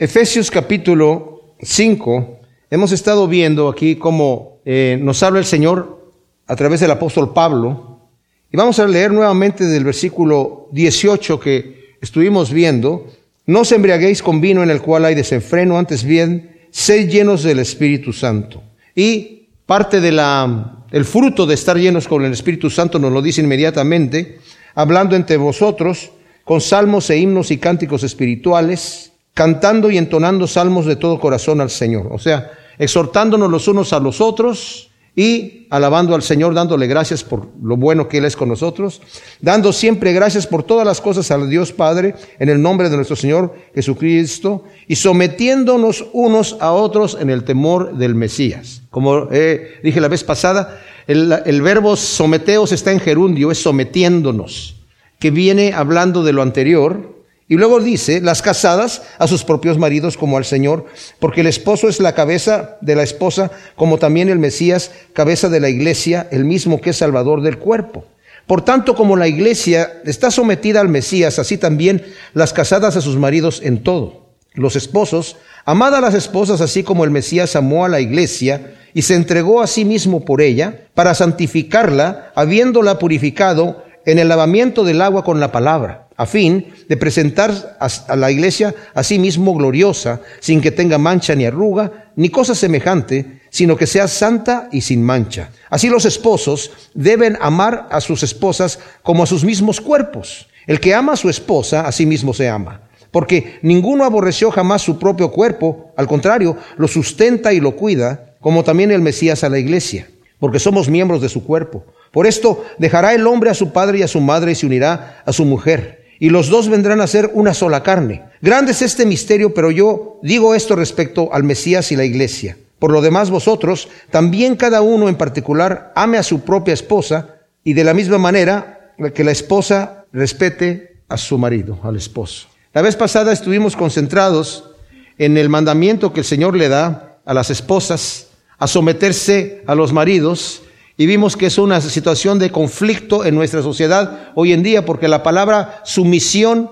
Efesios capítulo 5, hemos estado viendo aquí cómo eh, nos habla el Señor a través del apóstol Pablo. Y vamos a leer nuevamente del versículo 18 que estuvimos viendo. No os embriaguéis con vino en el cual hay desenfreno, antes bien, sed llenos del Espíritu Santo. Y parte del fruto de estar llenos con el Espíritu Santo nos lo dice inmediatamente, hablando entre vosotros con salmos e himnos y cánticos espirituales, cantando y entonando salmos de todo corazón al Señor. O sea, exhortándonos los unos a los otros y alabando al Señor, dándole gracias por lo bueno que Él es con nosotros, dando siempre gracias por todas las cosas al Dios Padre en el nombre de nuestro Señor Jesucristo y sometiéndonos unos a otros en el temor del Mesías. Como dije la vez pasada, el, el verbo someteos está en gerundio, es sometiéndonos, que viene hablando de lo anterior, y luego dice, las casadas a sus propios maridos como al Señor, porque el esposo es la cabeza de la esposa, como también el Mesías, cabeza de la iglesia, el mismo que es salvador del cuerpo. Por tanto, como la iglesia está sometida al Mesías, así también las casadas a sus maridos en todo. Los esposos, amad a las esposas así como el Mesías amó a la iglesia y se entregó a sí mismo por ella, para santificarla, habiéndola purificado en el lavamiento del agua con la palabra a fin de presentar a la iglesia a sí mismo gloriosa, sin que tenga mancha ni arruga, ni cosa semejante, sino que sea santa y sin mancha. Así los esposos deben amar a sus esposas como a sus mismos cuerpos. El que ama a su esposa, a sí mismo se ama. Porque ninguno aborreció jamás su propio cuerpo, al contrario, lo sustenta y lo cuida, como también el Mesías a la iglesia, porque somos miembros de su cuerpo. Por esto dejará el hombre a su padre y a su madre y se unirá a su mujer y los dos vendrán a ser una sola carne. Grande es este misterio, pero yo digo esto respecto al Mesías y la iglesia. Por lo demás vosotros, también cada uno en particular ame a su propia esposa y de la misma manera que la esposa respete a su marido, al esposo. La vez pasada estuvimos concentrados en el mandamiento que el Señor le da a las esposas a someterse a los maridos y vimos que es una situación de conflicto en nuestra sociedad hoy en día porque la palabra sumisión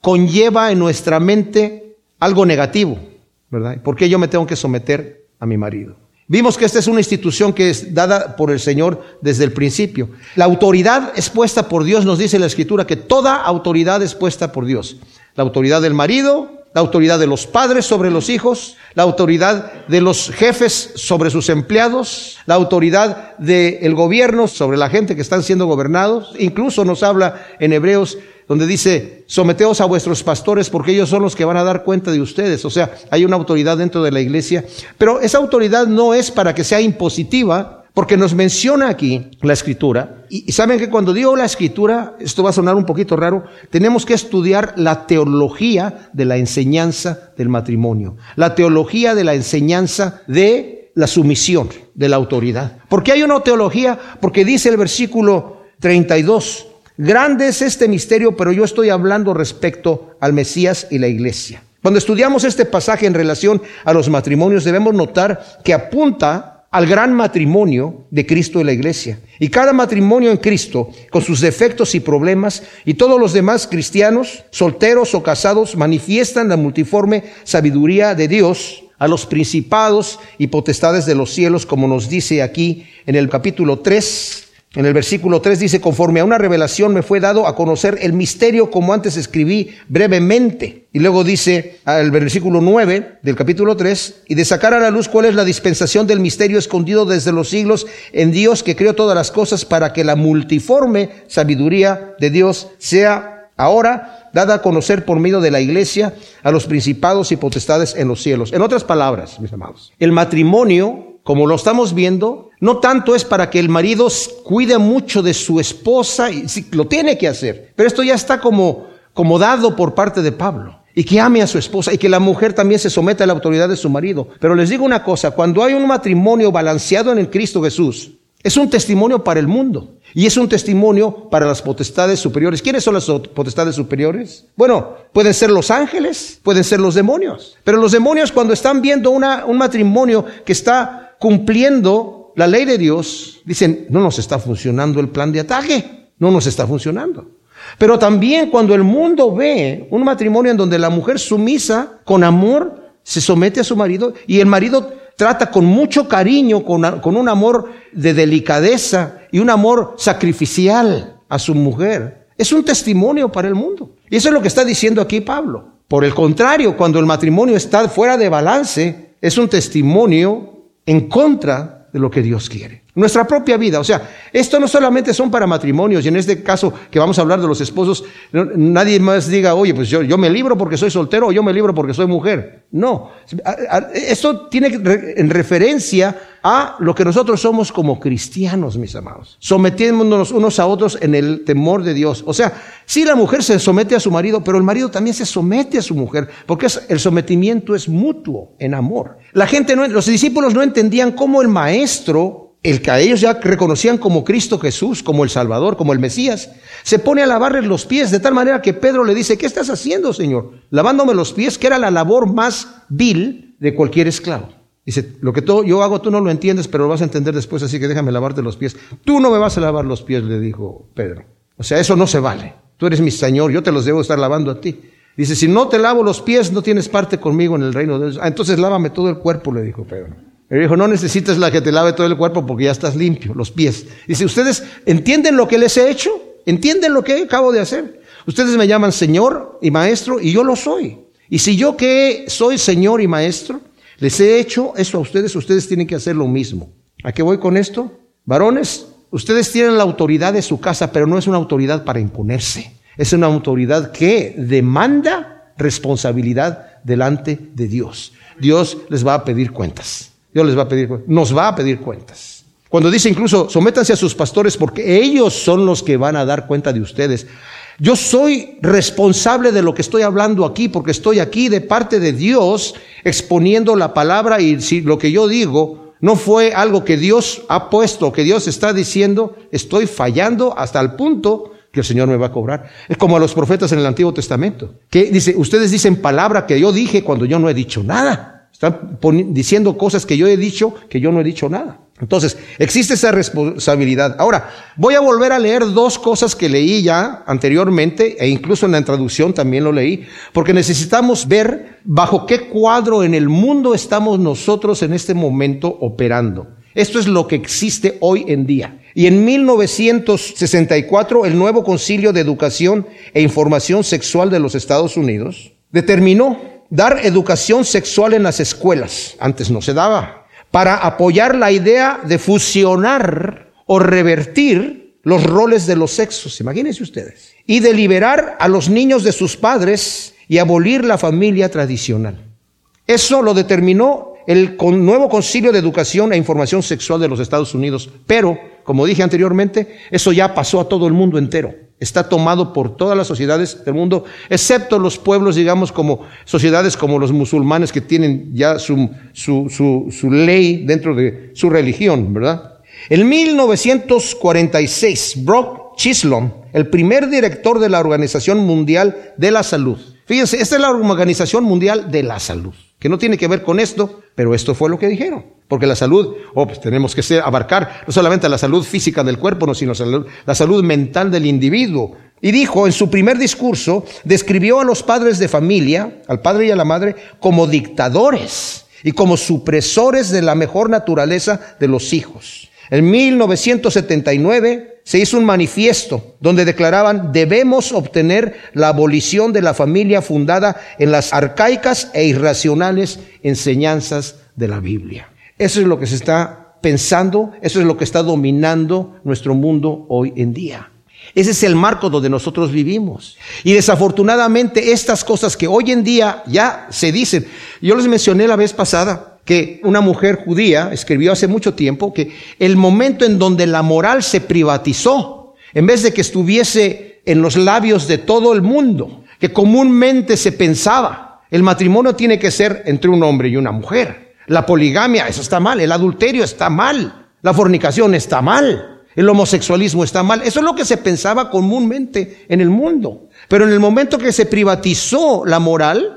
conlleva en nuestra mente algo negativo, ¿verdad? ¿Por qué yo me tengo que someter a mi marido? Vimos que esta es una institución que es dada por el Señor desde el principio. La autoridad es puesta por Dios, nos dice la Escritura que toda autoridad es puesta por Dios. La autoridad del marido, la autoridad de los padres sobre los hijos, la autoridad de los jefes sobre sus empleados, la autoridad del gobierno sobre la gente que están siendo gobernados. Incluso nos habla en Hebreos donde dice, someteos a vuestros pastores porque ellos son los que van a dar cuenta de ustedes. O sea, hay una autoridad dentro de la iglesia, pero esa autoridad no es para que sea impositiva, porque nos menciona aquí la escritura, y, saben que cuando digo la escritura, esto va a sonar un poquito raro, tenemos que estudiar la teología de la enseñanza del matrimonio, la teología de la enseñanza de la sumisión, de la autoridad. ¿Por qué hay una teología? Porque dice el versículo 32, grande es este misterio, pero yo estoy hablando respecto al Mesías y la iglesia. Cuando estudiamos este pasaje en relación a los matrimonios, debemos notar que apunta al gran matrimonio de Cristo y la iglesia. Y cada matrimonio en Cristo, con sus defectos y problemas, y todos los demás cristianos, solteros o casados, manifiestan la multiforme sabiduría de Dios a los principados y potestades de los cielos, como nos dice aquí en el capítulo 3 en el versículo 3 dice, conforme a una revelación me fue dado a conocer el misterio como antes escribí brevemente. Y luego dice el versículo 9 del capítulo 3, y de sacar a la luz cuál es la dispensación del misterio escondido desde los siglos en Dios que creó todas las cosas para que la multiforme sabiduría de Dios sea ahora dada a conocer por medio de la iglesia a los principados y potestades en los cielos. En otras palabras, mis amados, el matrimonio como lo estamos viendo, no tanto es para que el marido cuide mucho de su esposa, y lo tiene que hacer, pero esto ya está como, como dado por parte de Pablo. Y que ame a su esposa y que la mujer también se someta a la autoridad de su marido. Pero les digo una cosa, cuando hay un matrimonio balanceado en el Cristo Jesús, es un testimonio para el mundo y es un testimonio para las potestades superiores. ¿Quiénes son las potestades superiores? Bueno, pueden ser los ángeles, pueden ser los demonios. Pero los demonios cuando están viendo una, un matrimonio que está cumpliendo la ley de Dios, dicen, no nos está funcionando el plan de ataque, no nos está funcionando. Pero también cuando el mundo ve un matrimonio en donde la mujer sumisa, con amor, se somete a su marido y el marido trata con mucho cariño, con, con un amor de delicadeza y un amor sacrificial a su mujer, es un testimonio para el mundo. Y eso es lo que está diciendo aquí Pablo. Por el contrario, cuando el matrimonio está fuera de balance, es un testimonio en contra de lo que Dios quiere nuestra propia vida. O sea, esto no solamente son para matrimonios, y en este caso que vamos a hablar de los esposos, nadie más diga, oye, pues yo, yo me libro porque soy soltero o yo me libro porque soy mujer. No, esto tiene en referencia a lo que nosotros somos como cristianos, mis amados, sometiéndonos unos a otros en el temor de Dios. O sea, si la mujer se somete a su marido, pero el marido también se somete a su mujer, porque el sometimiento es mutuo en amor. La gente, no, los discípulos no entendían cómo el maestro el que a ellos ya reconocían como Cristo Jesús, como el Salvador, como el Mesías, se pone a lavarles los pies, de tal manera que Pedro le dice, ¿qué estás haciendo, Señor? Lavándome los pies, que era la labor más vil de cualquier esclavo. Dice, lo que yo hago tú no lo entiendes, pero lo vas a entender después, así que déjame lavarte los pies. Tú no me vas a lavar los pies, le dijo Pedro. O sea, eso no se vale. Tú eres mi Señor, yo te los debo estar lavando a ti. Dice, si no te lavo los pies, no tienes parte conmigo en el reino de Dios. Ah, entonces lávame todo el cuerpo, le dijo Pedro. Él dijo, no necesitas la que te lave todo el cuerpo porque ya estás limpio, los pies. Dice, ¿ustedes entienden lo que les he hecho? ¿Entienden lo que acabo de hacer? Ustedes me llaman Señor y Maestro y yo lo soy. Y si yo que soy Señor y Maestro, les he hecho eso a ustedes, ustedes tienen que hacer lo mismo. ¿A qué voy con esto? Varones, ustedes tienen la autoridad de su casa, pero no es una autoridad para imponerse. Es una autoridad que demanda responsabilidad delante de Dios. Dios les va a pedir cuentas. Dios les va a pedir, nos va a pedir cuentas. Cuando dice incluso, sométanse a sus pastores porque ellos son los que van a dar cuenta de ustedes. Yo soy responsable de lo que estoy hablando aquí porque estoy aquí de parte de Dios exponiendo la palabra y si lo que yo digo no fue algo que Dios ha puesto, que Dios está diciendo, estoy fallando hasta el punto que el Señor me va a cobrar. Es como a los profetas en el Antiguo Testamento, que dice, ustedes dicen palabra que yo dije cuando yo no he dicho nada. Están diciendo cosas que yo he dicho que yo no he dicho nada. Entonces, existe esa responsabilidad. Ahora, voy a volver a leer dos cosas que leí ya anteriormente e incluso en la introducción también lo leí, porque necesitamos ver bajo qué cuadro en el mundo estamos nosotros en este momento operando. Esto es lo que existe hoy en día. Y en 1964, el nuevo Concilio de Educación e Información Sexual de los Estados Unidos determinó dar educación sexual en las escuelas, antes no se daba, para apoyar la idea de fusionar o revertir los roles de los sexos, imagínense ustedes, y de liberar a los niños de sus padres y abolir la familia tradicional. Eso lo determinó el nuevo Concilio de Educación e Información Sexual de los Estados Unidos, pero, como dije anteriormente, eso ya pasó a todo el mundo entero está tomado por todas las sociedades del mundo, excepto los pueblos, digamos, como sociedades como los musulmanes que tienen ya su, su, su, ley dentro de su religión, ¿verdad? En 1946, Brock Chislon, el primer director de la Organización Mundial de la Salud, fíjense, esta es la Organización Mundial de la Salud, que no tiene que ver con esto, pero esto fue lo que dijeron. Porque la salud, oh, pues tenemos que ser, abarcar no solamente la salud física del cuerpo, sino la salud mental del individuo. Y dijo, en su primer discurso, describió a los padres de familia, al padre y a la madre, como dictadores y como supresores de la mejor naturaleza de los hijos. En 1979 se hizo un manifiesto donde declaraban debemos obtener la abolición de la familia fundada en las arcaicas e irracionales enseñanzas de la Biblia. Eso es lo que se está pensando, eso es lo que está dominando nuestro mundo hoy en día. Ese es el marco donde nosotros vivimos. Y desafortunadamente estas cosas que hoy en día ya se dicen, yo les mencioné la vez pasada que una mujer judía escribió hace mucho tiempo que el momento en donde la moral se privatizó, en vez de que estuviese en los labios de todo el mundo, que comúnmente se pensaba, el matrimonio tiene que ser entre un hombre y una mujer. La poligamia, eso está mal. El adulterio está mal. La fornicación está mal. El homosexualismo está mal. Eso es lo que se pensaba comúnmente en el mundo. Pero en el momento que se privatizó la moral,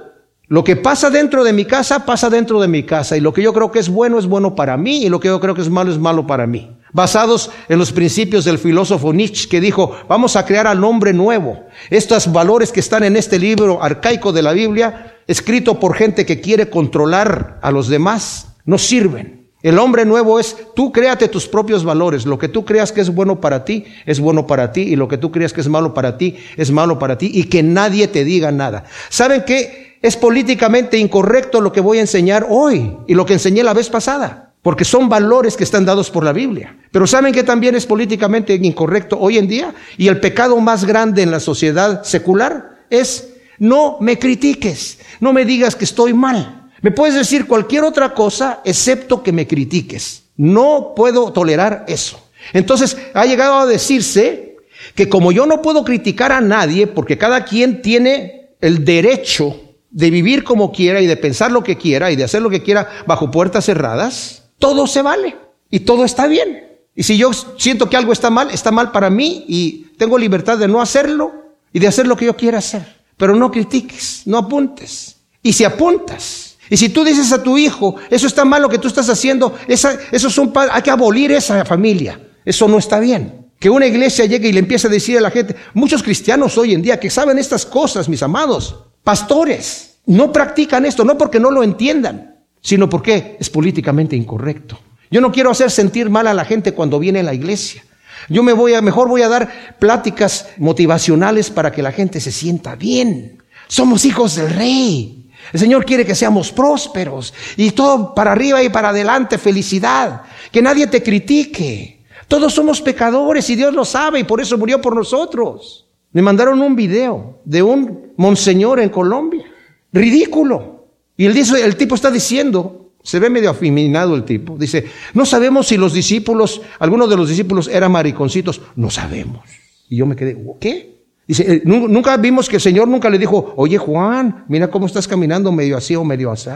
lo que pasa dentro de mi casa, pasa dentro de mi casa. Y lo que yo creo que es bueno es bueno para mí. Y lo que yo creo que es malo es malo para mí. basados en los principios del filósofo Nietzsche, que dijo, vamos a crear al hombre nuevo. Estos valores que están en este libro arcaico de la Biblia, escrito por gente que quiere controlar a los demás, no sirven. El hombre nuevo es, tú créate tus propios valores. Lo que tú creas que es bueno para ti, es bueno para ti. Y lo que tú creas que es malo para ti, es malo para ti. Y que nadie te diga nada. ¿Saben qué? Es políticamente incorrecto lo que voy a enseñar hoy y lo que enseñé la vez pasada porque son valores que están dados por la Biblia. Pero ¿saben que también es políticamente incorrecto hoy en día? Y el pecado más grande en la sociedad secular es no me critiques, no me digas que estoy mal. Me puedes decir cualquier otra cosa excepto que me critiques. No puedo tolerar eso. Entonces ha llegado a decirse que como yo no puedo criticar a nadie, porque cada quien tiene el derecho de vivir como quiera y de pensar lo que quiera y de hacer lo que quiera bajo puertas cerradas, todo se vale y todo está bien. Y si yo siento que algo está mal, está mal para mí y tengo libertad de no hacerlo y de hacer lo que yo quiera hacer. Pero no critiques, no apuntes. Y si apuntas, y si tú dices a tu hijo, eso está mal lo que tú estás haciendo, esa, eso son, hay que abolir esa familia. Eso no está bien. Que una iglesia llegue y le empiece a decir a la gente, muchos cristianos hoy en día que saben estas cosas, mis amados, pastores, no practican esto, no porque no lo entiendan, sino porque es políticamente incorrecto. Yo no quiero hacer sentir mal a la gente cuando viene a la iglesia. Yo me voy a, mejor voy a dar pláticas motivacionales para que la gente se sienta bien. Somos hijos del rey. El Señor quiere que seamos prósperos y todo para arriba y para adelante, felicidad. Que nadie te critique. Todos somos pecadores y Dios lo sabe y por eso murió por nosotros. Me mandaron un video de un monseñor en Colombia. Ridículo. Y el, el tipo está diciendo, se ve medio afeminado el tipo, dice, no sabemos si los discípulos, algunos de los discípulos eran mariconcitos, no sabemos. Y yo me quedé, ¿qué? Dice, eh, nunca vimos que el Señor nunca le dijo, oye Juan, mira cómo estás caminando medio así o medio así.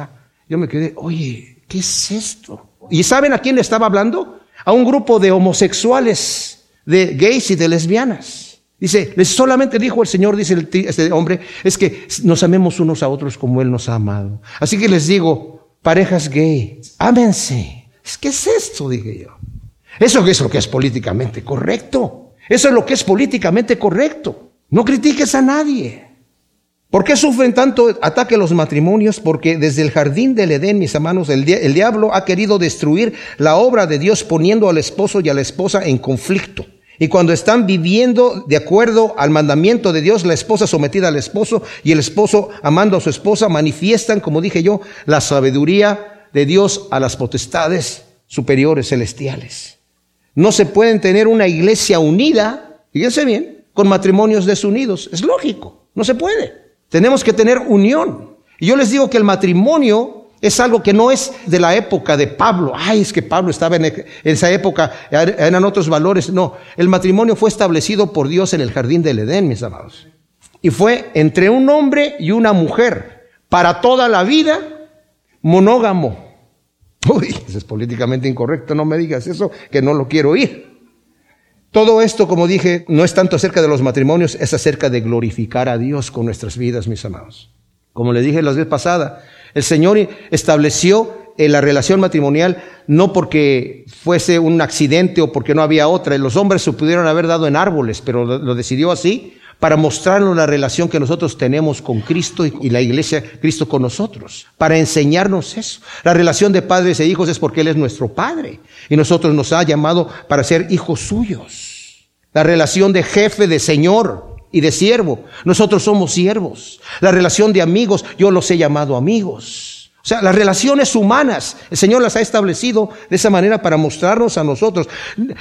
Yo me quedé, oye, ¿qué es esto? ¿Y saben a quién le estaba hablando? A un grupo de homosexuales, de gays y de lesbianas. Dice, solamente dijo el Señor, dice este hombre, es que nos amemos unos a otros como Él nos ha amado. Así que les digo, parejas gay, ámense. ¿Qué es esto? Dije yo. Eso es lo que es políticamente correcto. Eso es lo que es políticamente correcto. No critiques a nadie. ¿Por qué sufren tanto ataque los matrimonios? Porque desde el jardín del Edén, mis hermanos, el, el diablo ha querido destruir la obra de Dios poniendo al esposo y a la esposa en conflicto. Y cuando están viviendo de acuerdo al mandamiento de Dios, la esposa sometida al esposo y el esposo amando a su esposa, manifiestan, como dije yo, la sabiduría de Dios a las potestades superiores celestiales. No se pueden tener una iglesia unida, fíjense bien, con matrimonios desunidos. Es lógico, no se puede. Tenemos que tener unión. Y yo les digo que el matrimonio es algo que no es de la época de Pablo. Ay, es que Pablo estaba en esa época, eran otros valores. No, el matrimonio fue establecido por Dios en el jardín del Edén, mis amados. Y fue entre un hombre y una mujer, para toda la vida, monógamo. Uy, eso es políticamente incorrecto, no me digas eso, que no lo quiero oír. Todo esto, como dije, no es tanto acerca de los matrimonios, es acerca de glorificar a Dios con nuestras vidas, mis amados. Como le dije la vez pasada, el Señor estableció eh, la relación matrimonial no porque fuese un accidente o porque no había otra. Los hombres se pudieron haber dado en árboles, pero lo, decidió así para mostrarnos la relación que nosotros tenemos con Cristo y, la iglesia, Cristo con nosotros, para enseñarnos eso. La relación de padres e hijos es porque Él es nuestro Padre y nosotros nos ha llamado para ser hijos suyos. La relación de jefe, de Señor, y de siervo. Nosotros somos siervos. La relación de amigos, yo los he llamado amigos. O sea, las relaciones humanas, el Señor las ha establecido de esa manera para mostrarnos a nosotros.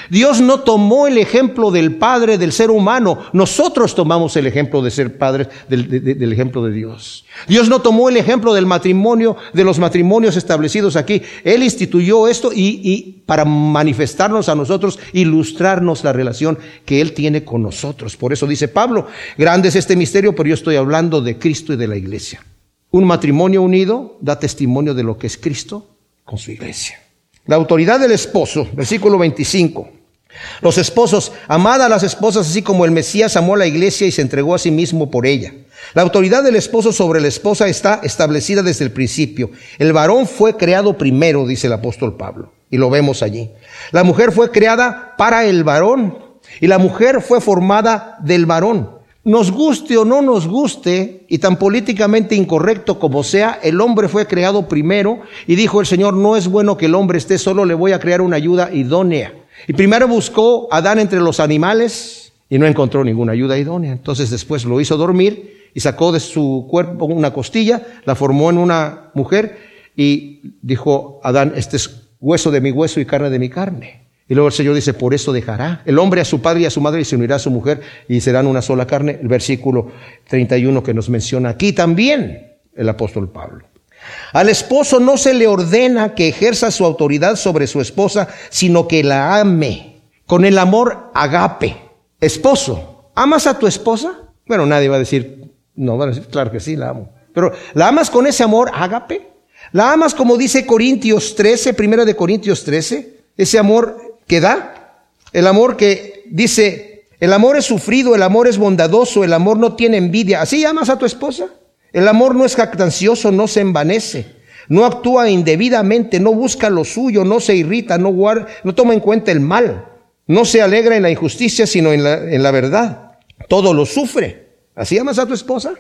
Dios no tomó el ejemplo del Padre, del ser humano. Nosotros tomamos el ejemplo de ser padres, del, ejemplo de Dios. Dios no tomó el ejemplo del matrimonio, de los matrimonios establecidos aquí. Él instituyó esto y, y para manifestarnos a nosotros, ilustrarnos la relación que Él tiene con nosotros. Por eso dice Pablo, grande es este misterio, pero yo estoy hablando de Cristo y de la iglesia. Un matrimonio unido da testimonio de lo que es Cristo con su iglesia. La autoridad del esposo, versículo 25. Los esposos, amad a las esposas así como el Mesías amó a la iglesia y se entregó a sí mismo por ella. La autoridad del esposo sobre la esposa está establecida desde el principio. El varón fue creado primero, dice el apóstol Pablo. Y lo vemos allí. La mujer fue creada para el varón y la mujer fue formada del varón. Nos guste o no nos guste, y tan políticamente incorrecto como sea, el hombre fue creado primero y dijo el Señor, no es bueno que el hombre esté solo, le voy a crear una ayuda idónea. Y primero buscó a Adán entre los animales y no encontró ninguna ayuda idónea. Entonces después lo hizo dormir y sacó de su cuerpo una costilla, la formó en una mujer y dijo Adán, este es hueso de mi hueso y carne de mi carne. Y luego el Señor dice, por eso dejará el hombre a su padre y a su madre y se unirá a su mujer y serán una sola carne. El versículo 31 que nos menciona aquí también el apóstol Pablo. Al esposo no se le ordena que ejerza su autoridad sobre su esposa, sino que la ame con el amor agape. Esposo, ¿amas a tu esposa? Bueno, nadie va a decir, no, van a decir, claro que sí, la amo. Pero ¿la amas con ese amor agape? ¿La amas como dice Corintios 13, primera de Corintios 13? Ese amor que da, el amor que dice, el amor es sufrido, el amor es bondadoso, el amor no tiene envidia. ¿Así llamas a tu esposa? El amor no es jactancioso, no se envanece, no actúa indebidamente, no busca lo suyo, no se irrita, no, guarda, no toma en cuenta el mal, no se alegra en la injusticia, sino en la, en la verdad. Todo lo sufre. ¿Así amas a tu esposa?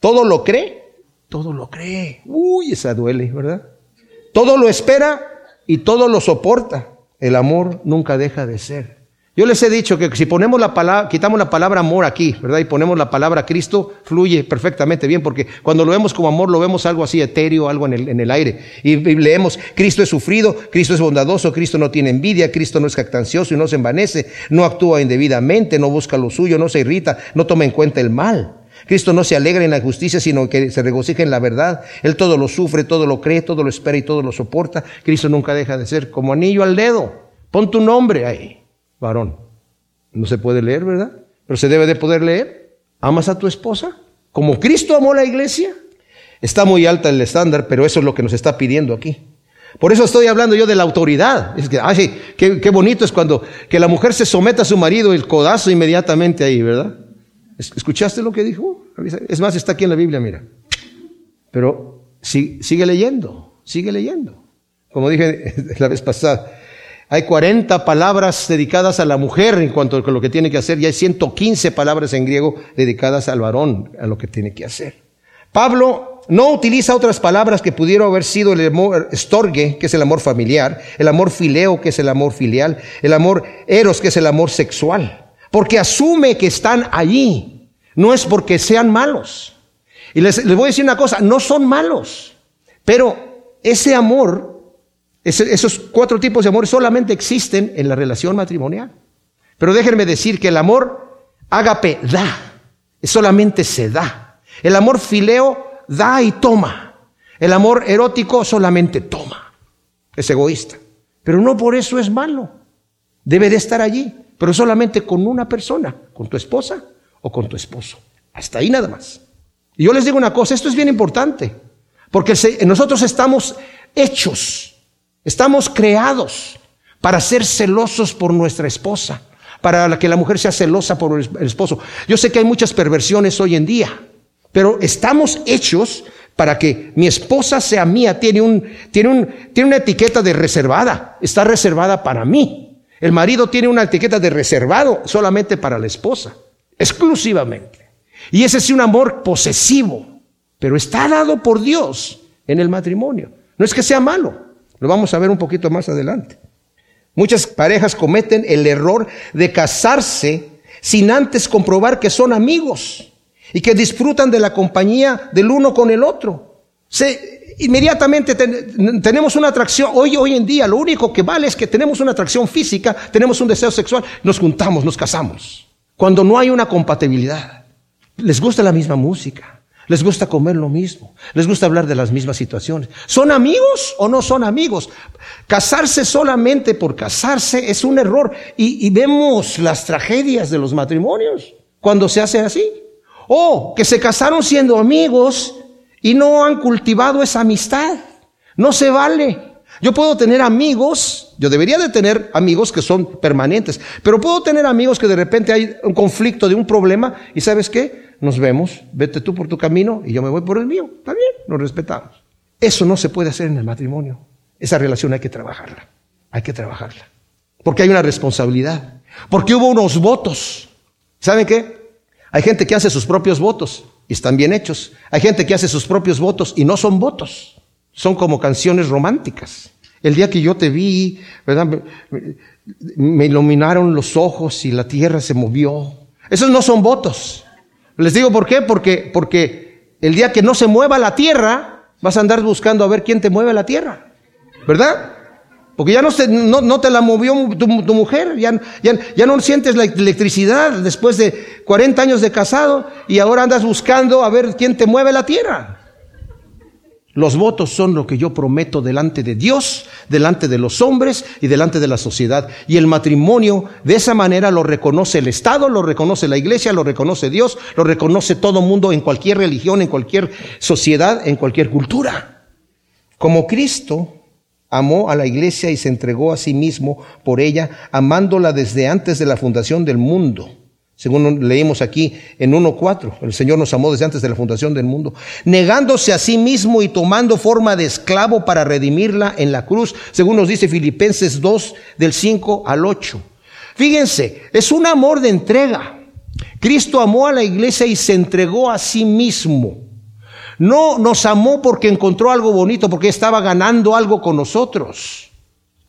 ¿Todo lo cree? Todo lo cree. Uy, esa duele, ¿verdad? Todo lo espera y todo lo soporta el amor nunca deja de ser. Yo les he dicho que si ponemos la palabra, quitamos la palabra amor aquí, ¿verdad? Y ponemos la palabra Cristo, fluye perfectamente bien, porque cuando lo vemos como amor, lo vemos algo así etéreo, algo en el, en el aire. Y, y, leemos, Cristo es sufrido, Cristo es bondadoso, Cristo no tiene envidia, Cristo no es jactancioso y no se envanece, no actúa indebidamente, no busca lo suyo, no se irrita, no toma en cuenta el mal. Cristo no se alegra en la justicia, sino que se regocija en la verdad. Él todo lo sufre, todo lo cree, todo lo espera y todo lo soporta. Cristo nunca deja de ser como anillo al dedo. Pon tu nombre ahí, varón. No se puede leer, ¿verdad? Pero se debe de poder leer. ¿Amas a tu esposa? Como Cristo amó la iglesia. Está muy alta el estándar, pero eso es lo que nos está pidiendo aquí. Por eso estoy hablando yo de la autoridad. Es que, ay, qué, qué bonito es cuando que la mujer se someta a su marido, el codazo inmediatamente ahí, ¿verdad? ¿Escuchaste lo que dijo? Es más, está aquí en la Biblia, mira. Pero sigue leyendo, sigue leyendo. Como dije la vez pasada, hay 40 palabras dedicadas a la mujer en cuanto a lo que tiene que hacer y hay 115 palabras en griego dedicadas al varón, a lo que tiene que hacer. Pablo no utiliza otras palabras que pudieron haber sido el amor estorgue, que es el amor familiar, el amor fileo, que es el amor filial, el amor eros, que es el amor sexual porque asume que están allí. No es porque sean malos. Y les, voy a decir una cosa, no son malos, pero ese amor, esos cuatro tipos de amor solamente existen en la relación matrimonial. Pero déjenme decir que el amor ágape da, solamente se da. El amor fileo da y toma. El amor erótico solamente toma. Es egoísta. Pero no por eso es malo. Debe de estar allí pero solamente con una persona, con tu esposa o con tu esposo. Hasta ahí nada más. Y yo les digo una cosa, esto es bien importante, porque nosotros estamos hechos, estamos creados para ser celosos por nuestra esposa, para que la mujer sea celosa por el esposo. Yo sé que hay muchas perversiones hoy en día, pero estamos hechos para que mi esposa sea mía, tiene, un, tiene, un, tiene una etiqueta de reservada, está reservada para mí. El marido tiene una etiqueta de reservado solamente para la esposa, exclusivamente. Y ese es un amor posesivo, pero está dado por Dios en el matrimonio. No es que sea malo, lo vamos a ver un poquito más adelante. Muchas parejas cometen el error de casarse sin antes comprobar que son amigos y que disfrutan de la compañía del uno con el otro. Se, inmediatamente tenemos una atracción. Hoy, hoy en día lo único que vale es que tenemos una atracción física, tenemos un deseo sexual, nos juntamos, nos casamos. Cuando no hay una compatibilidad. Les gusta la misma música, les gusta comer lo mismo, les gusta hablar de las mismas situaciones. ¿Son amigos o no son amigos? Casarse solamente por casarse es un error y, y vemos las tragedias de los matrimonios cuando se hace así. O que se casaron siendo amigos y no han cultivado esa amistad. No se vale. Yo puedo tener amigos, yo debería de tener amigos que son permanentes, pero puedo tener amigos que de repente hay un conflicto de un problema y sabes qué, nos vemos, vete tú por tu camino y yo me voy por el mío. Está bien, nos respetamos. Eso no se puede hacer en el matrimonio. Esa relación hay que trabajarla. hay que trabajarla. Porque hay una responsabilidad. Porque hubo unos votos. ¿Saben qué? Hay gente que hace sus propios votos y están bien hechos. Hay gente que hace sus propios votos y no son votos. Son como canciones románticas. El día que yo te vi, ¿verdad? Me, iluminaron los ojos y la tierra se movió. Esos no son votos. Les digo por qué, porque, porque el día que no se mueva la tierra, vas a andar buscando a ver quién te mueve la tierra. ¿Verdad? Porque ya no, te la movió tu, mujer, ya, no sientes la electricidad después de 40 años de casado y ahora andas buscando a ver quién te mueve la tierra. Los votos son lo que yo prometo delante de Dios, delante de los hombres y delante de la sociedad. Y el matrimonio de esa manera lo reconoce el Estado, lo reconoce la iglesia, lo reconoce Dios, lo reconoce todo mundo en cualquier religión, en cualquier sociedad, en cualquier cultura. Como Cristo amó a la iglesia y se entregó a sí mismo por ella, amándola desde antes de la fundación del mundo. Según leímos aquí en 1.4, el Señor nos amó desde antes de la fundación del mundo, negándose a sí mismo y tomando forma de esclavo para redimirla en la cruz, según nos dice Filipenses 2 del 5 al 8. Fíjense, es un amor de entrega. Cristo amó a la iglesia y se entregó a sí mismo. No nos amó porque encontró algo bonito, porque estaba ganando algo con nosotros.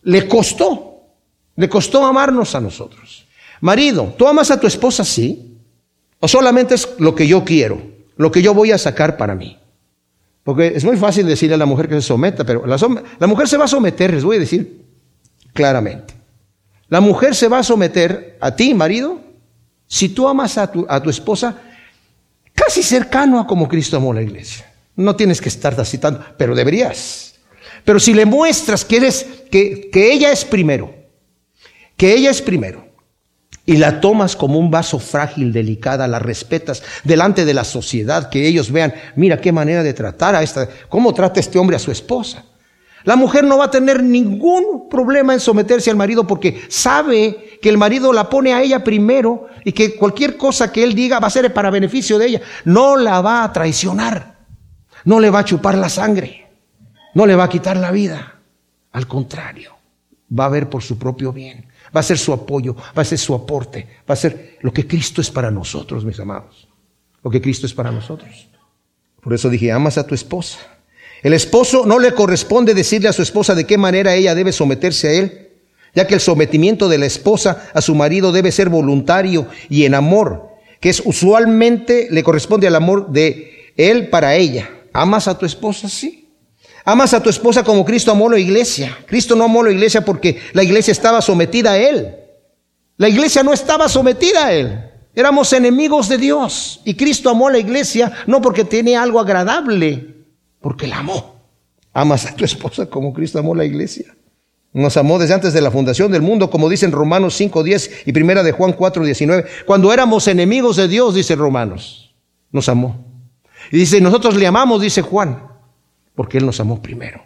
Le costó, le costó amarnos a nosotros. Marido, ¿tú amas a tu esposa sí? ¿O solamente es lo que yo quiero, lo que yo voy a sacar para mí? Porque es muy fácil decirle a la mujer que se someta, pero la, mujer se va a someter, les voy a decir claramente. La mujer se va a someter a ti, marido, si tú amas a tu esposa casi cercano a como Cristo amó la iglesia. No tienes que estar así tanto, pero deberías. Pero si le muestras que eres, que, que ella es primero, que ella es primero, y la tomas como un vaso frágil, delicada, la respetas delante de la sociedad, que ellos vean, mira qué manera de tratar a esta, cómo trata este hombre a su esposa. La mujer no va a tener ningún problema en someterse al marido porque sabe que el marido la pone a ella primero y que cualquier cosa que él diga va a ser para beneficio de ella. No la va a traicionar, no le va a chupar la sangre, no le va a quitar la vida. Al contrario, va a ver por su propio bien, va a ser su apoyo, va a ser su aporte, va a ser lo que Cristo es para nosotros, mis amados. Lo que Cristo es para nosotros. Por eso dije, amas a tu esposa el esposo no le corresponde decirle a su esposa de qué manera ella debe someterse a él, ya que el sometimiento de la esposa a su marido debe ser voluntario y en amor, que es usualmente le corresponde al amor de él para ella. ¿Amas a tu esposa? Sí. Amas a tu esposa como Cristo amó la iglesia. Cristo no amó la iglesia porque la iglesia estaba sometida a él. La iglesia no estaba sometida a él. Éramos enemigos de Dios. Y Cristo amó a la iglesia no porque tenía algo agradable, porque la amó. Amas a tu esposa como Cristo amó la iglesia. Nos amó desde antes de la fundación del mundo, como dicen Romanos 5.10 y primera de Juan 4.19. Cuando éramos enemigos de Dios, dice Romanos, nos amó. Y dice, nosotros le amamos, dice Juan, porque Él nos amó primero.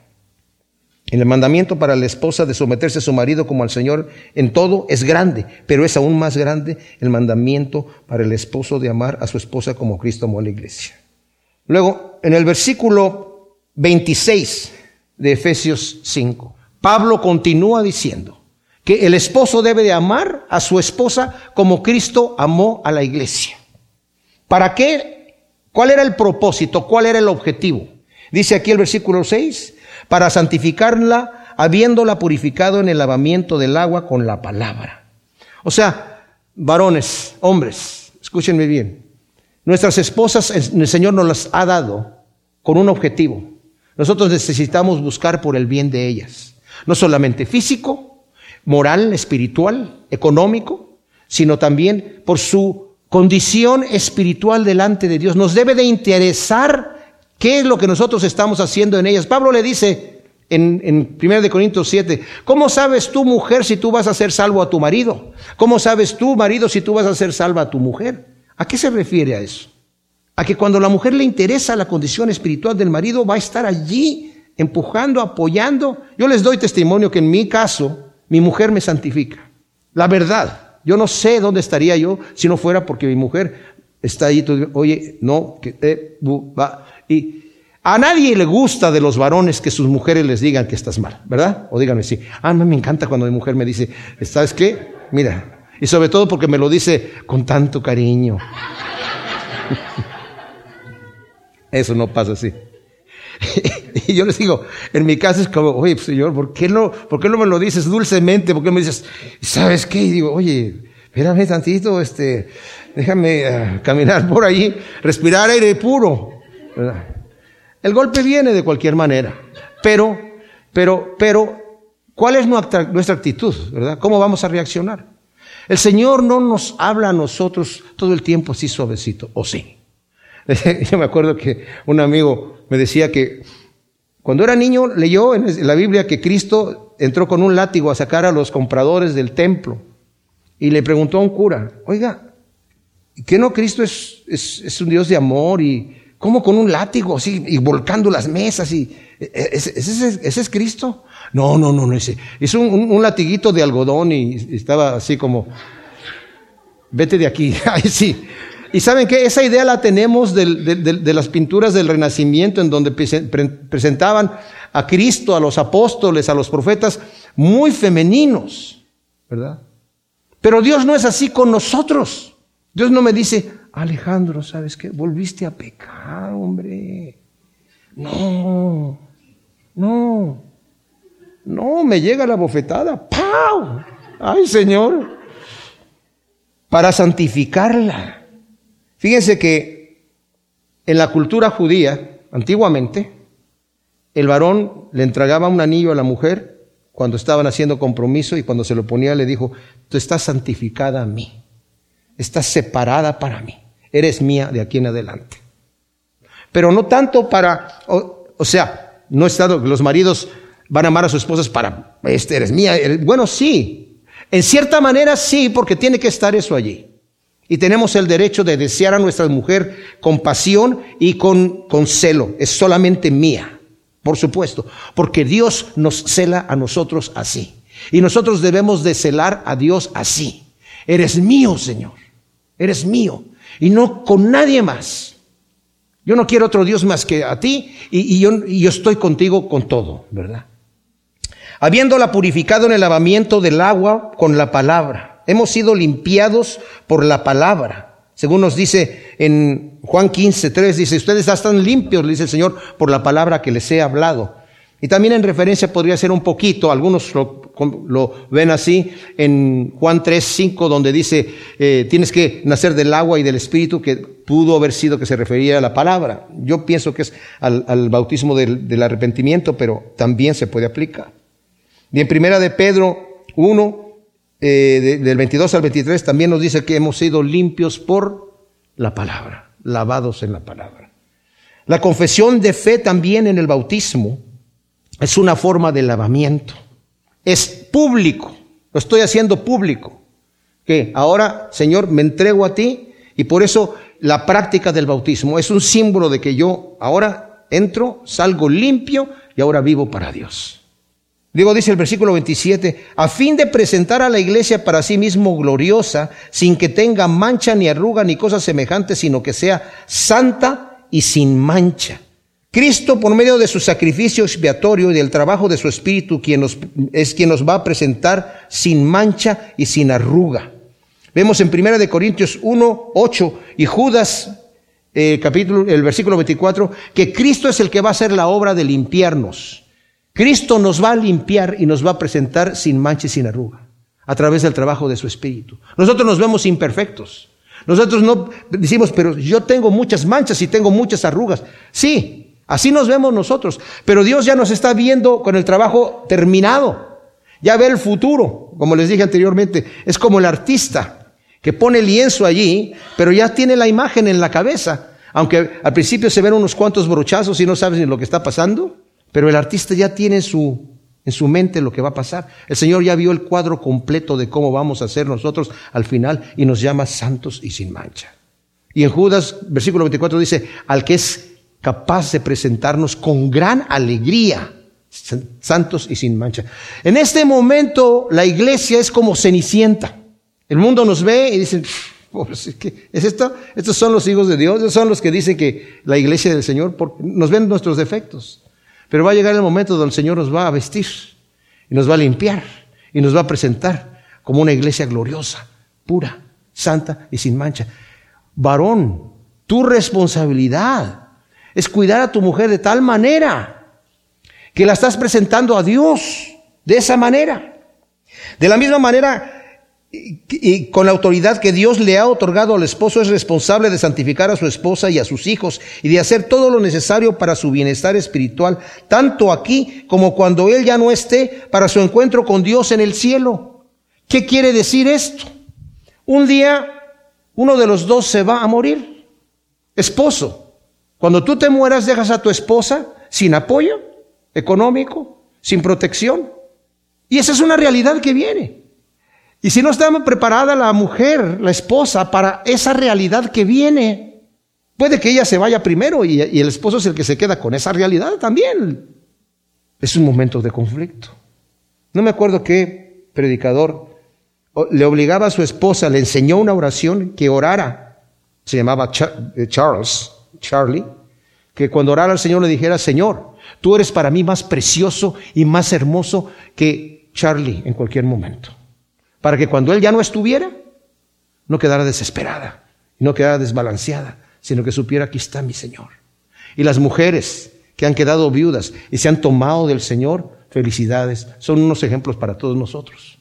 El mandamiento para la esposa de someterse a su marido como al Señor en todo es grande, pero es aún más grande el mandamiento para el esposo de amar a su esposa como Cristo amó a la iglesia. Luego, en el versículo 26 de Efesios 5, Pablo continúa diciendo que el esposo debe de amar a su esposa como Cristo amó a la iglesia. ¿Para qué? ¿Cuál era el propósito? ¿Cuál era el objetivo? Dice aquí el versículo 6, para santificarla, habiéndola purificado en el lavamiento del agua con la palabra. O sea, varones, hombres, escúchenme bien, Nuestras esposas el Señor nos las ha dado con un objetivo. Nosotros necesitamos buscar por el bien de ellas. No solamente físico, moral, espiritual, económico, sino también por su condición espiritual delante de Dios. Nos debe de interesar qué es lo que nosotros estamos haciendo en ellas. Pablo le dice en, en 1 Corintios 7, ¿cómo sabes tú, mujer, si tú vas a ser salvo a tu marido? ¿Cómo sabes tú, marido, si tú vas a ser salva a tu mujer? ¿A qué se refiere a eso? A que cuando la mujer le interesa la condición espiritual del marido, va a estar allí empujando, apoyando. Yo les doy testimonio que en mi caso, mi mujer me santifica. La verdad, yo no sé dónde estaría yo si no fuera porque mi mujer está ahí, oye, no, que te, va. Y A nadie le gusta de los varones que sus mujeres les digan que estás mal, ¿verdad? O díganme sí. Ah, no, me encanta cuando mi mujer me dice, ¿sabes qué? Mira. Y sobre todo porque me lo dice con tanto cariño. Eso no pasa así. y yo les digo, en mi casa es como, oye, pues, Señor, ¿por qué, no, ¿por qué no me lo dices dulcemente? ¿Por qué me dices, ¿sabes qué? Y digo, oye, espérame tantito, este, déjame ah, caminar por ahí, respirar aire puro. El golpe viene de cualquier manera, pero, pero, pero, ¿cuál es nuestra, nuestra actitud, verdad? ¿Cómo vamos a reaccionar? El Señor no nos habla a nosotros todo el tiempo así suavecito, ¿o sí? Yo me acuerdo que un amigo me decía que cuando era niño leyó en la Biblia que Cristo entró con un látigo a sacar a los compradores del templo y le preguntó a un cura, oiga, ¿qué no Cristo es, es, un Dios de amor y cómo con un látigo así y volcando las mesas y e, e, ese, es Cristo? No, no, no, no, ese es un, un, latiguito de algodón y, estaba así como, vete de aquí, ay sí. Y saben que esa idea la tenemos de, las pinturas del Renacimiento, en donde presentaban a Cristo, a los apóstoles, a los profetas, muy femeninos, ¿verdad? Pero Dios no es así con nosotros. Dios no me dice, Alejandro, ¿sabes qué? Volviste a pecar, hombre. No, no, no, me llega la bofetada. ¡Pau! ¡Ay, Señor! Para santificarla. Fíjense que en la cultura judía, antiguamente, el varón le entregaba un anillo a la mujer cuando estaban haciendo compromiso y cuando se lo ponía le dijo, tú estás santificada a mí, estás separada para mí, eres mía de aquí en adelante. Pero no tanto para, o, sea, no es que los maridos van a amar a sus esposas para, este eres mía, bueno, sí, en cierta manera sí, porque tiene que estar eso allí. Y tenemos el derecho de desear a nuestra mujer con pasión y con, celo. Es solamente mía, por supuesto, porque Dios nos cela a nosotros así. Y nosotros debemos de celar a Dios así. Eres mío, Señor. Eres mío. Y no con nadie más. Yo no quiero otro Dios más que a ti y yo estoy contigo con todo, ¿verdad? Habiéndola purificado en el lavamiento del agua con la palabra hemos sido limpiados por la palabra. Según nos dice en Juan 15, 3, dice, ustedes están limpios, le dice el Señor, por la palabra que les he hablado. Y también en referencia podría ser un poquito, algunos lo, ven así, en Juan 3, 5, donde dice, eh, tienes que nacer del agua y del Espíritu, que pudo haber sido que se refería a la palabra. Yo pienso que es al, bautismo del, del, arrepentimiento, pero también se puede aplicar. Y en primera de Pedro 1, eh, del 22 al 23 también nos dice que hemos sido limpios por la palabra, lavados en la palabra. La confesión de fe también en el bautismo es una forma de lavamiento. Es público, lo estoy haciendo público. Que ahora, Señor, me entrego a ti y por eso la práctica del bautismo es un símbolo de que yo ahora entro, salgo limpio y ahora vivo para Dios. Digo, dice el versículo 27, a fin de presentar a la iglesia para sí mismo gloriosa, sin que tenga mancha ni arruga ni cosas semejantes, sino que sea santa y sin mancha. Cristo, por medio de su sacrificio expiatorio y del trabajo de su Espíritu, quien es quien nos va a presentar sin mancha y sin arruga. Vemos en 1 de Corintios 1, 8 y Judas, eh, capítulo, el versículo 24, que Cristo es el que va a hacer la obra de limpiarnos. Cristo nos va a limpiar y nos va a presentar sin mancha y sin arruga, a través del trabajo de su Espíritu. Nosotros nos vemos imperfectos. Nosotros no decimos, pero yo tengo muchas manchas y tengo muchas arrugas. Sí, así nos vemos nosotros. Pero Dios ya nos está viendo con el trabajo terminado. Ya ve el futuro, como les dije anteriormente. Es como el artista que pone lienzo allí, pero ya tiene la imagen en la cabeza. Aunque al principio se ven unos cuantos brochazos y no sabes ni lo que está pasando. Pero el artista ya tiene su, en su mente lo que va a pasar. El Señor ya vio el cuadro completo de cómo vamos a ser nosotros al final y nos llama santos y sin mancha. Y en Judas, versículo 24 dice, al que es capaz de presentarnos con gran alegría, santos y sin mancha. En este momento la iglesia es como cenicienta. El mundo nos ve y dice, ¿Es esto? Estos son los hijos de Dios, son los que dicen que la iglesia del Señor nos ven nuestros defectos. Pero va a llegar el momento donde el Señor nos va a vestir y nos va a limpiar y nos va a presentar como una iglesia gloriosa, pura, santa y sin mancha. Varón, tu responsabilidad es cuidar a tu mujer de tal manera que la estás presentando a Dios de esa manera. De la misma manera, y con la autoridad que Dios le ha otorgado al esposo es responsable de santificar a su esposa y a sus hijos y de hacer todo lo necesario para su bienestar espiritual, tanto aquí como cuando él ya no esté para su encuentro con Dios en el cielo. ¿Qué quiere decir esto? Un día uno de los dos se va a morir. Esposo, cuando tú te mueras dejas a tu esposa sin apoyo económico, sin protección. Y esa es una realidad que viene. Y si no está preparada la mujer, la esposa, para esa realidad que viene, puede que ella se vaya primero y, el esposo es el que se queda con esa realidad también. Es un momento de conflicto. No me acuerdo qué predicador le obligaba a su esposa, le enseñó una oración que orara. Se llamaba eh, Charles, Charlie, que cuando orara al Señor le dijera, Señor, tú eres para mí más precioso y más hermoso que Charlie en cualquier momento para que cuando él ya no estuviera, no quedara desesperada, no quedara desbalanceada, sino que supiera, aquí está mi Señor. Y las mujeres que han quedado viudas y se han tomado del Señor, felicidades, son unos ejemplos para todos nosotros,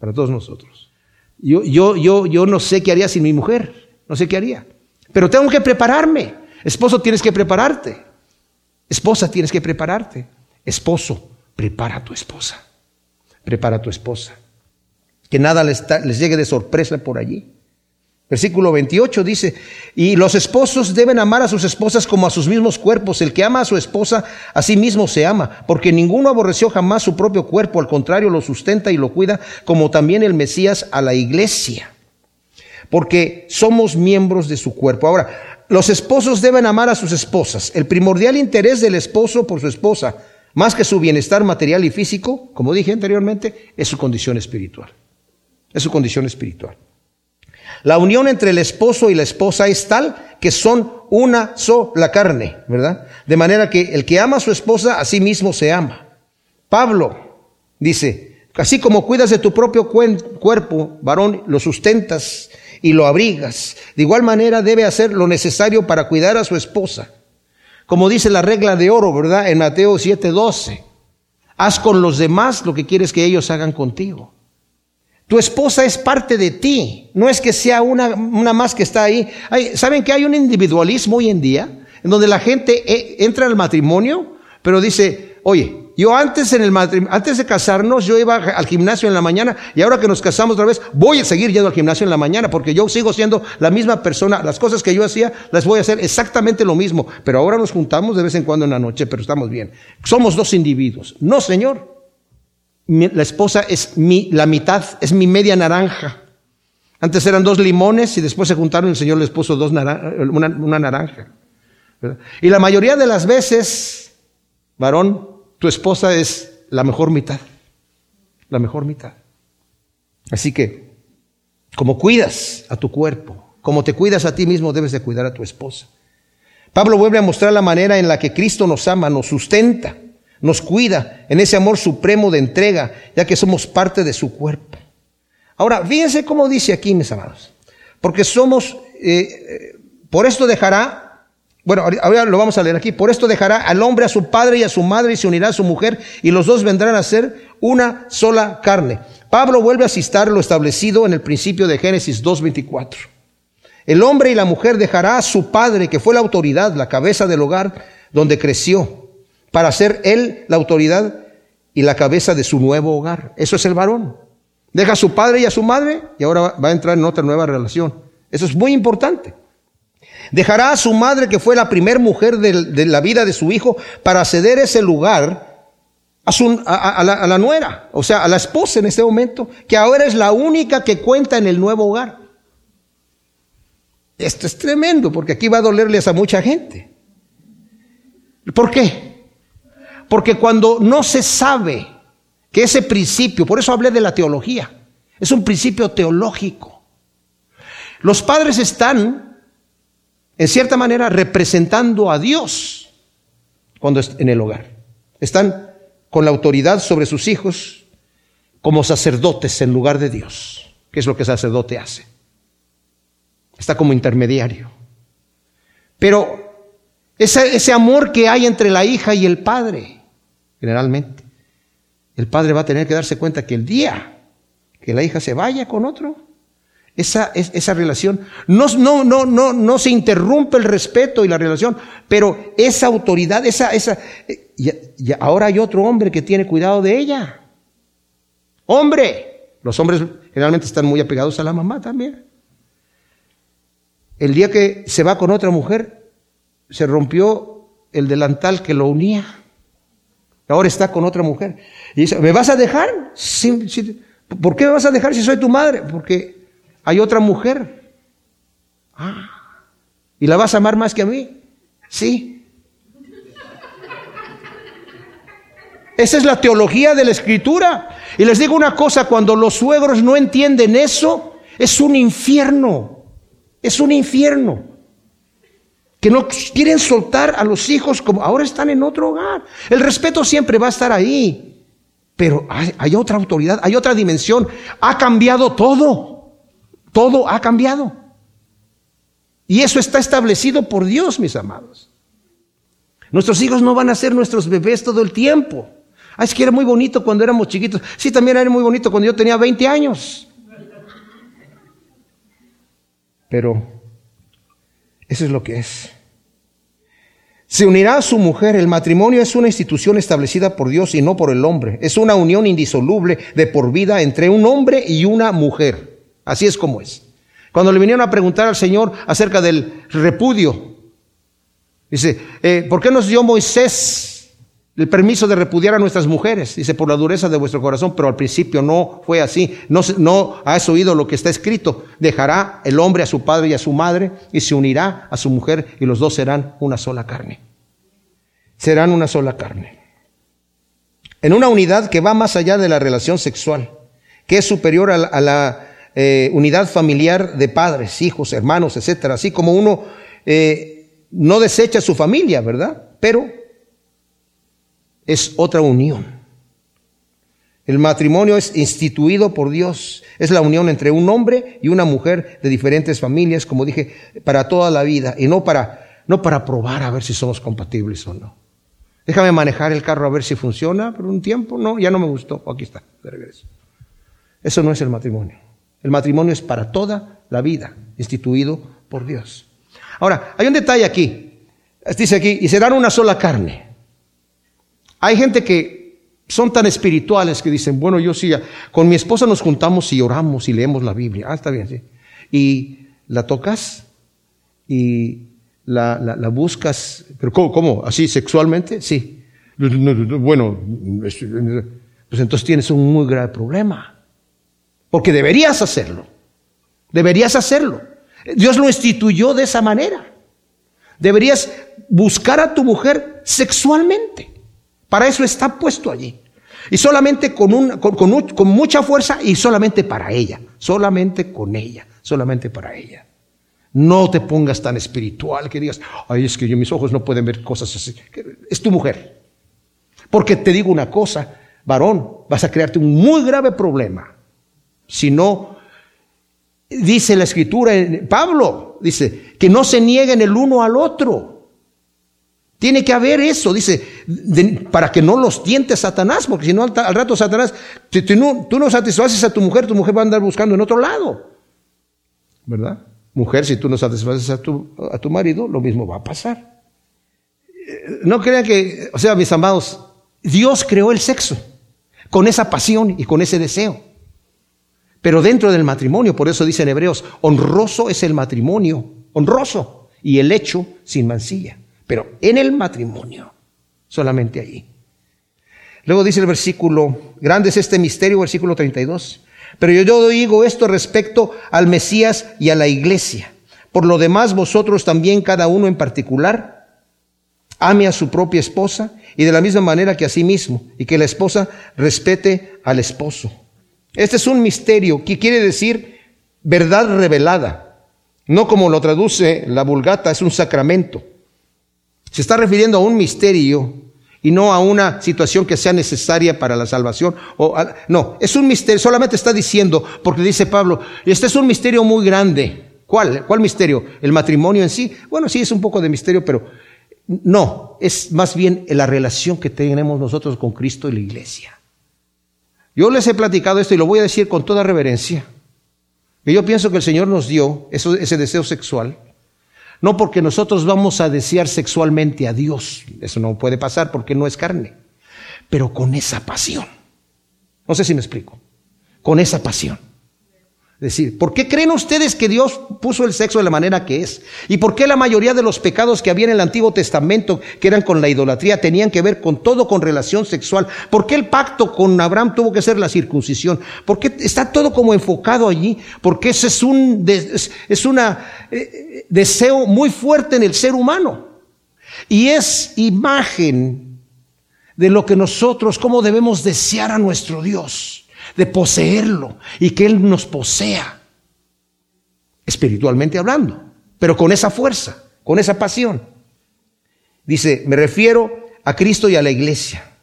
para todos nosotros. Yo, yo, yo, yo no sé qué haría sin mi mujer, no sé qué haría, pero tengo que prepararme. Esposo, tienes que prepararte. Esposa, tienes que prepararte. Esposo, prepara a tu esposa. Prepara a tu esposa que nada les, llegue de sorpresa por allí. Versículo 28 dice, y los esposos deben amar a sus esposas como a sus mismos cuerpos. El que ama a su esposa, a sí mismo se ama, porque ninguno aborreció jamás su propio cuerpo, al contrario, lo sustenta y lo cuida, como también el Mesías a la iglesia, porque somos miembros de su cuerpo. Ahora, los esposos deben amar a sus esposas. El primordial interés del esposo por su esposa, más que su bienestar material y físico, como dije anteriormente, es su condición espiritual. Es su condición espiritual. La unión entre el esposo y la esposa es tal que son una sola carne, ¿verdad? De manera que el que ama a su esposa a sí mismo se ama. Pablo dice, así como cuidas de tu propio cuerpo, varón, lo sustentas y lo abrigas, de igual manera debe hacer lo necesario para cuidar a su esposa. Como dice la regla de oro, ¿verdad? En Mateo 7:12. Haz con los demás lo que quieres que ellos hagan contigo. Tu esposa es parte de ti, no es que sea una, una más que está ahí. ¿Saben que hay un individualismo hoy en día? En donde la gente eh, entra al matrimonio, pero dice, oye, yo antes, en el antes de casarnos, yo iba al gimnasio en la mañana y ahora que nos casamos otra vez, voy a seguir yendo al gimnasio en la mañana porque yo sigo siendo la misma persona. Las cosas que yo hacía las voy a hacer exactamente lo mismo, pero ahora nos juntamos de vez en cuando en la noche, pero estamos bien. Somos dos individuos. No, Señor la esposa es mi, la mitad, es mi media naranja. Antes eran dos limones y después se juntaron y el Señor les puso dos una, una, naranja. Y la mayoría de las veces, varón, tu esposa es la mejor mitad. La mejor mitad. Así que, como cuidas a tu cuerpo, como te cuidas a ti mismo, debes de cuidar a tu esposa. Pablo vuelve a mostrar la manera en la que Cristo nos ama, nos sustenta nos cuida en ese amor supremo de entrega, ya que somos parte de su cuerpo. Ahora, fíjense cómo dice aquí, mis amados, porque somos, eh, eh, por esto dejará, bueno, ahora lo vamos a leer aquí, por esto dejará al hombre a su padre y a su madre y se unirá a su mujer y los dos vendrán a ser una sola carne. Pablo vuelve a citar lo establecido en el principio de Génesis 2.24. El hombre y la mujer dejará a su padre, que fue la autoridad, la cabeza del hogar donde creció para ser él la autoridad y la cabeza de su nuevo hogar. Eso es el varón. Deja a su padre y a su madre y ahora va a entrar en otra nueva relación. Eso es muy importante. Dejará a su madre, que fue la primer mujer de, la vida de su hijo, para ceder ese lugar a, su, la, a la nuera, o sea, a la esposa en este momento, que ahora es la única que cuenta en el nuevo hogar. Esto es tremendo, porque aquí va a dolerles a mucha gente. ¿Por qué? Porque cuando no se sabe que ese principio, por eso hablé de la teología, es un principio teológico. Los padres están, en cierta manera, representando a Dios cuando en el hogar. Están con la autoridad sobre sus hijos como sacerdotes en lugar de Dios. ¿Qué es lo que el sacerdote hace? Está como intermediario. Pero ese, ese amor que hay entre la hija y el padre, generalmente, el padre va a tener que darse cuenta que el día que la hija se vaya con otro, esa, esa relación, no, no, no, no, no se interrumpe el respeto y la relación, pero esa autoridad, esa, esa, y, ahora hay otro hombre que tiene cuidado de ella. Hombre, los hombres generalmente están muy apegados a la mamá también. El día que se va con otra mujer, se rompió el delantal que lo unía. Ahora está con otra mujer. Y dice, ¿me vas a dejar? ¿Por qué me vas a dejar si soy tu madre? Porque hay otra mujer. Ah, ¿y la vas a amar más que a mí? Sí. Esa es la teología de la escritura. Y les digo una cosa, cuando los suegros no entienden eso, es un infierno. Es un infierno. Que no quieren soltar a los hijos como ahora están en otro hogar. El respeto siempre va a estar ahí. Pero hay, otra autoridad, hay otra dimensión. Ha cambiado todo. Todo ha cambiado. Y eso está establecido por Dios, mis amados. Nuestros hijos no van a ser nuestros bebés todo el tiempo. Ah, es que era muy bonito cuando éramos chiquitos. Sí, también era muy bonito cuando yo tenía 20 años. Pero eso es lo que es. Se unirá a su mujer. El matrimonio es una institución establecida por Dios y no por el hombre. Es una unión indisoluble de por vida entre un hombre y una mujer. Así es como es. Cuando le vinieron a preguntar al Señor acerca del repudio, dice, eh, ¿por qué nos dio Moisés el permiso de repudiar a nuestras mujeres? Dice, por la dureza de vuestro corazón, pero al principio no fue así. No, no has oído lo que está escrito. Dejará el hombre a su padre y a su madre y se unirá a su mujer y los dos serán una sola carne. Serán una sola carne. En una unidad que va más allá de la relación sexual, que es superior a la eh, unidad familiar de padres, hijos, hermanos, etcétera. Así como uno eh, no desecha su familia, ¿verdad? Pero es otra unión. El matrimonio es instituido por Dios. Es la unión entre un hombre y una mujer de diferentes familias, como dije, para toda la vida y no para, no para probar a ver si somos compatibles o no. Déjame manejar el carro a ver si funciona por un tiempo. No, ya no me gustó. Aquí está, de regreso. Eso no es el matrimonio. El matrimonio es para toda la vida, instituido por Dios. Ahora, hay un detalle aquí. Dice aquí, y serán una sola carne. Hay gente que son tan espirituales que dicen, bueno, yo sí, con mi esposa nos juntamos y oramos y leemos la Biblia. Ah, está bien, sí. Y la tocas y la, buscas, pero ¿cómo, ¿cómo? ¿Así sexualmente? Sí. Bueno, pues entonces tienes un muy grave problema. Porque deberías hacerlo. Deberías hacerlo. Dios lo instituyó de esa manera. Deberías buscar a tu mujer sexualmente. Para eso está puesto allí. Y solamente con, con, mucha fuerza y solamente para ella. Solamente con ella. Solamente para ella. No te pongas tan espiritual que digas, ay, es que yo mis ojos no pueden ver cosas así. Es tu mujer. Porque te digo una cosa, varón, vas a crearte un muy grave problema si no, dice la escritura, Pablo dice, que no se nieguen el uno al otro. Tiene que haber eso, dice, para que no los tiente Satanás, porque si no al, rato Satanás, si no, tú no satisfaces a tu mujer, tu mujer va a andar buscando en otro lado. ¿Verdad? Mujer, si tú no satisfaces a tu, a tu marido, lo mismo va a pasar. Eh, no crean que, o sea, mis amados, Dios creó el sexo con esa pasión y con ese deseo. Pero dentro del matrimonio, por eso dicen hebreos, honroso es el matrimonio, honroso, y el hecho sin mancilla. Pero en el matrimonio, solamente allí. Luego dice el versículo, grande es este misterio, versículo 32. Pero yo, yo digo esto respecto al Mesías y a la iglesia. Por lo demás, vosotros también, cada uno en particular, ame a su propia esposa y de la misma manera que a sí mismo, y que la esposa respete al esposo. Este es un misterio que quiere decir verdad revelada. No como lo traduce la vulgata, es un sacramento. Se está refiriendo a un misterio y no a una situación que sea necesaria para la salvación. O no, es un misterio, solamente está diciendo, porque dice Pablo, este es un misterio muy grande. ¿Cuál? ¿Cuál misterio? ¿El matrimonio en sí? Bueno, sí, es un poco de misterio, pero no, es más bien la relación que tenemos nosotros con Cristo y la iglesia. Yo les he platicado esto y lo voy a decir con toda reverencia. Que yo pienso que el Señor nos dio ese deseo sexual, no porque nosotros vamos a desear sexualmente a Dios, eso no puede pasar porque no es carne, pero con esa pasión. No sé si me explico, con esa pasión. Decir, ¿por qué creen ustedes que Dios puso el sexo de la manera que es? ¿Y por qué la mayoría de los pecados que había en el Antiguo Testamento, que eran con la idolatría, tenían que ver con todo con relación sexual? ¿Por qué el pacto con Abraham tuvo que ser la circuncisión? ¿Por qué está todo como enfocado allí? Porque ese es un es, una, eh, deseo muy fuerte en el ser humano. Y es imagen de lo que nosotros, cómo debemos desear a nuestro Dios de poseerlo y que Él nos posea, espiritualmente hablando, pero con esa fuerza, con esa pasión. Dice, me refiero a Cristo y a la iglesia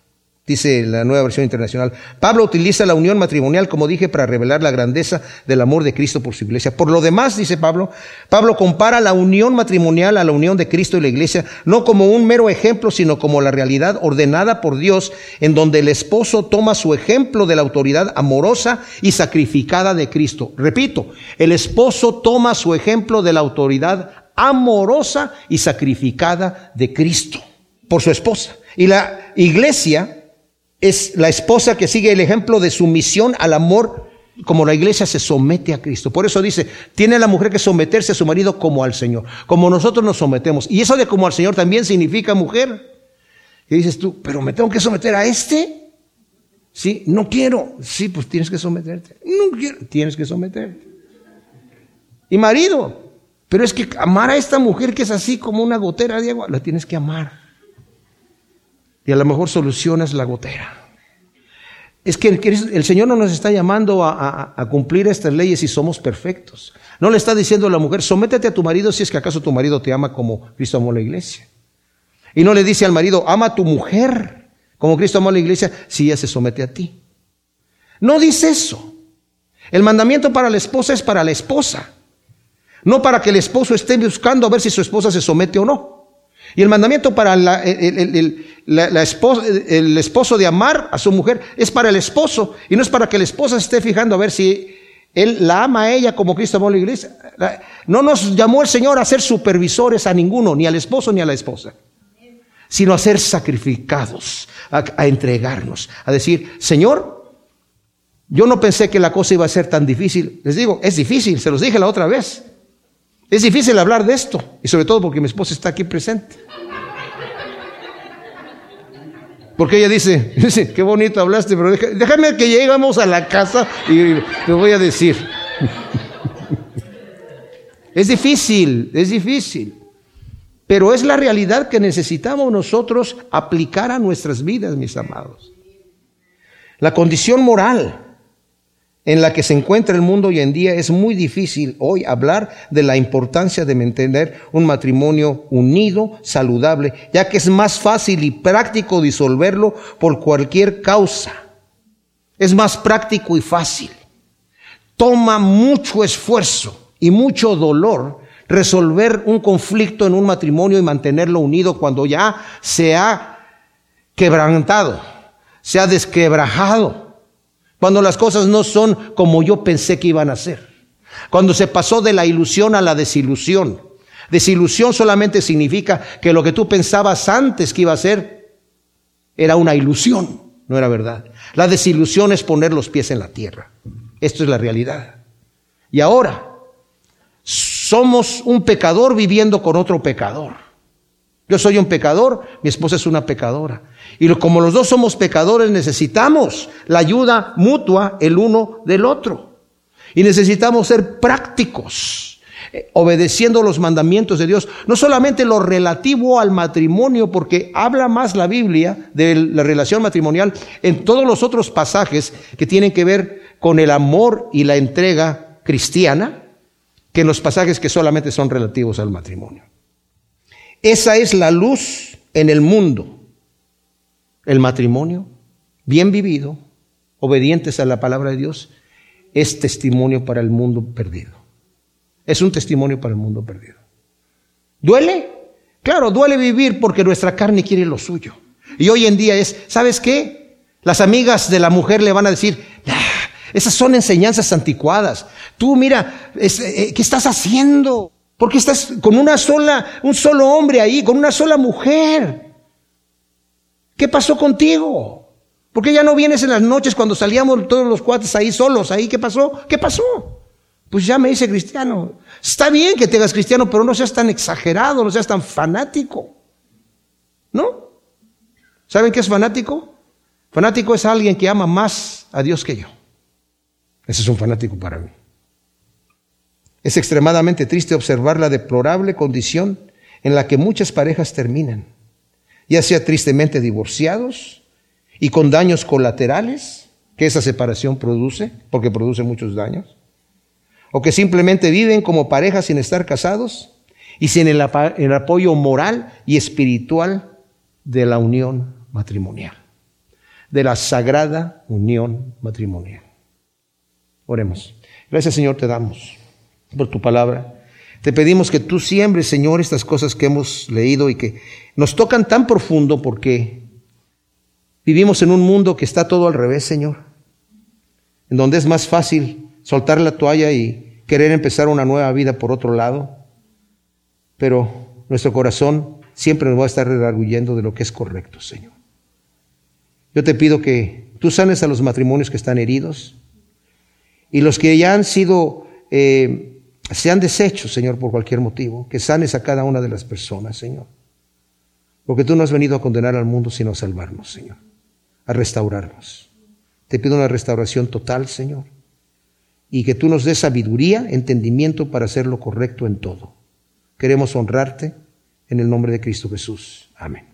dice la nueva versión internacional. Pablo utiliza la unión matrimonial, como dije, para revelar la grandeza del amor de Cristo por su iglesia. Por lo demás, dice Pablo, Pablo compara la unión matrimonial a la unión de Cristo y la iglesia, no como un mero ejemplo, sino como la realidad ordenada por Dios, en donde el esposo toma su ejemplo de la autoridad amorosa y sacrificada de Cristo. Repito, el esposo toma su ejemplo de la autoridad amorosa y sacrificada de Cristo por su esposa. Y la iglesia es la esposa que sigue el ejemplo de sumisión al amor como la iglesia se somete a Cristo. Por eso dice, tiene la mujer que someterse a su marido como al Señor, como nosotros nos sometemos. Y eso de como al Señor también significa mujer. Y dices tú, pero me tengo que someter a este. Sí, no quiero. Sí, pues tienes que someterte. No quiero, tienes que someterte. Y marido, pero es que amar a esta mujer que es así como una gotera de agua, la tienes que amar. Y a lo mejor solucionas la gotera. Es que el, Señor no nos está llamando a, cumplir estas leyes si somos perfectos. No le está diciendo a la mujer, sométete a tu marido si es que acaso tu marido te ama como Cristo amó la iglesia. Y no le dice al marido, ama a tu mujer como Cristo amó la iglesia si ella se somete a ti. No dice eso. El mandamiento para la esposa es para la esposa. No para que el esposo esté buscando a ver si su esposa se somete o no. Y el mandamiento para el, esposo, de amar a su mujer es para el esposo y no es para que la esposa se esté fijando a ver si él la ama a ella como Cristo amó a la iglesia. No nos llamó el Señor a ser supervisores a ninguno, ni al esposo ni a la esposa, sino a ser sacrificados, a entregarnos, a decir, Señor, yo no pensé que la cosa iba a ser tan difícil. Les digo, es difícil, se los dije la otra vez. Es difícil hablar de esto, y sobre todo porque mi esposa está aquí presente. Porque ella dice, qué bonito hablaste, pero déjame que lleguemos a la casa y te voy a decir. es difícil, es difícil. Pero es la realidad que necesitamos nosotros aplicar a nuestras vidas, mis amados. La condición moral en la que se encuentra el mundo hoy en día, es muy difícil hoy hablar de la importancia de mantener un matrimonio unido, saludable, ya que es más fácil y práctico disolverlo por cualquier causa. Es más práctico y fácil. Toma mucho esfuerzo y mucho dolor resolver un conflicto en un matrimonio y mantenerlo unido cuando ya se ha quebrantado, se ha desquebrajado cuando las cosas no son como yo pensé que iban a ser. Cuando se pasó de la ilusión a la desilusión. Desilusión solamente significa que lo que tú pensabas antes que iba a ser era una ilusión, no era verdad. La desilusión es poner los pies en la tierra. Esto es la realidad. Y ahora somos un pecador viviendo con otro pecador. Yo soy un pecador, mi esposa es una pecadora. Y como los dos somos pecadores, necesitamos la ayuda mutua el uno del otro. Y necesitamos ser prácticos, eh, obedeciendo los mandamientos de Dios. No solamente lo relativo al matrimonio, porque habla más la Biblia de la relación matrimonial en todos los otros pasajes que tienen que ver con el amor y la entrega cristiana, que en los pasajes que solamente son relativos al matrimonio. Esa es la luz en el mundo. El matrimonio, bien vivido, obedientes a la palabra de Dios, es testimonio para el mundo perdido. Es un testimonio para el mundo perdido. ¿Duele? Claro, duele vivir porque nuestra carne quiere lo suyo. Y hoy en día es, ¿sabes qué? Las amigas de la mujer le van a decir, ah, esas son enseñanzas anticuadas. Tú mira, eh, ¿qué estás haciendo? Porque estás con una sola, un solo hombre ahí, con una sola mujer. ¿Qué pasó contigo? ¿Por qué ya no vienes en las noches cuando salíamos todos los cuates ahí solos? Ahí, ¿qué pasó? ¿Qué pasó? Pues ya me hice cristiano. Está bien que te hagas cristiano, pero no seas tan exagerado, no seas tan fanático. ¿No? ¿Saben qué es fanático? Fanático es alguien que ama más a Dios que yo. Ese es un fanático para mí. Es extremadamente triste observar la deplorable condición en la que muchas parejas terminan, ya sea tristemente divorciados y con daños colaterales que esa separación produce, porque produce muchos daños, o que simplemente viven como parejas sin estar casados y sin el, el apoyo moral y espiritual de la unión matrimonial, de la sagrada unión matrimonial. Oremos. Gracias Señor te damos por tu palabra. Te pedimos que tú siembres, Señor, estas cosas que hemos leído y que nos tocan tan profundo porque vivimos en un mundo que está todo al revés, Señor, en donde es más fácil soltar la toalla y querer empezar una nueva vida por otro lado, pero nuestro corazón siempre nos va a estar redarguyendo de lo que es correcto, Señor. Yo te pido que tú sanes a los matrimonios que están heridos y los que ya han sido eh, se han deshecho, Señor, por cualquier motivo, que sanes a cada una de las personas, Señor. Porque tú no has venido a condenar al mundo, sino a salvarnos, Señor, a restaurarnos. Te pido una restauración total, Señor, y que tú nos des sabiduría, entendimiento para hacer lo correcto en todo. Queremos honrarte en el nombre de Cristo Jesús. Amén.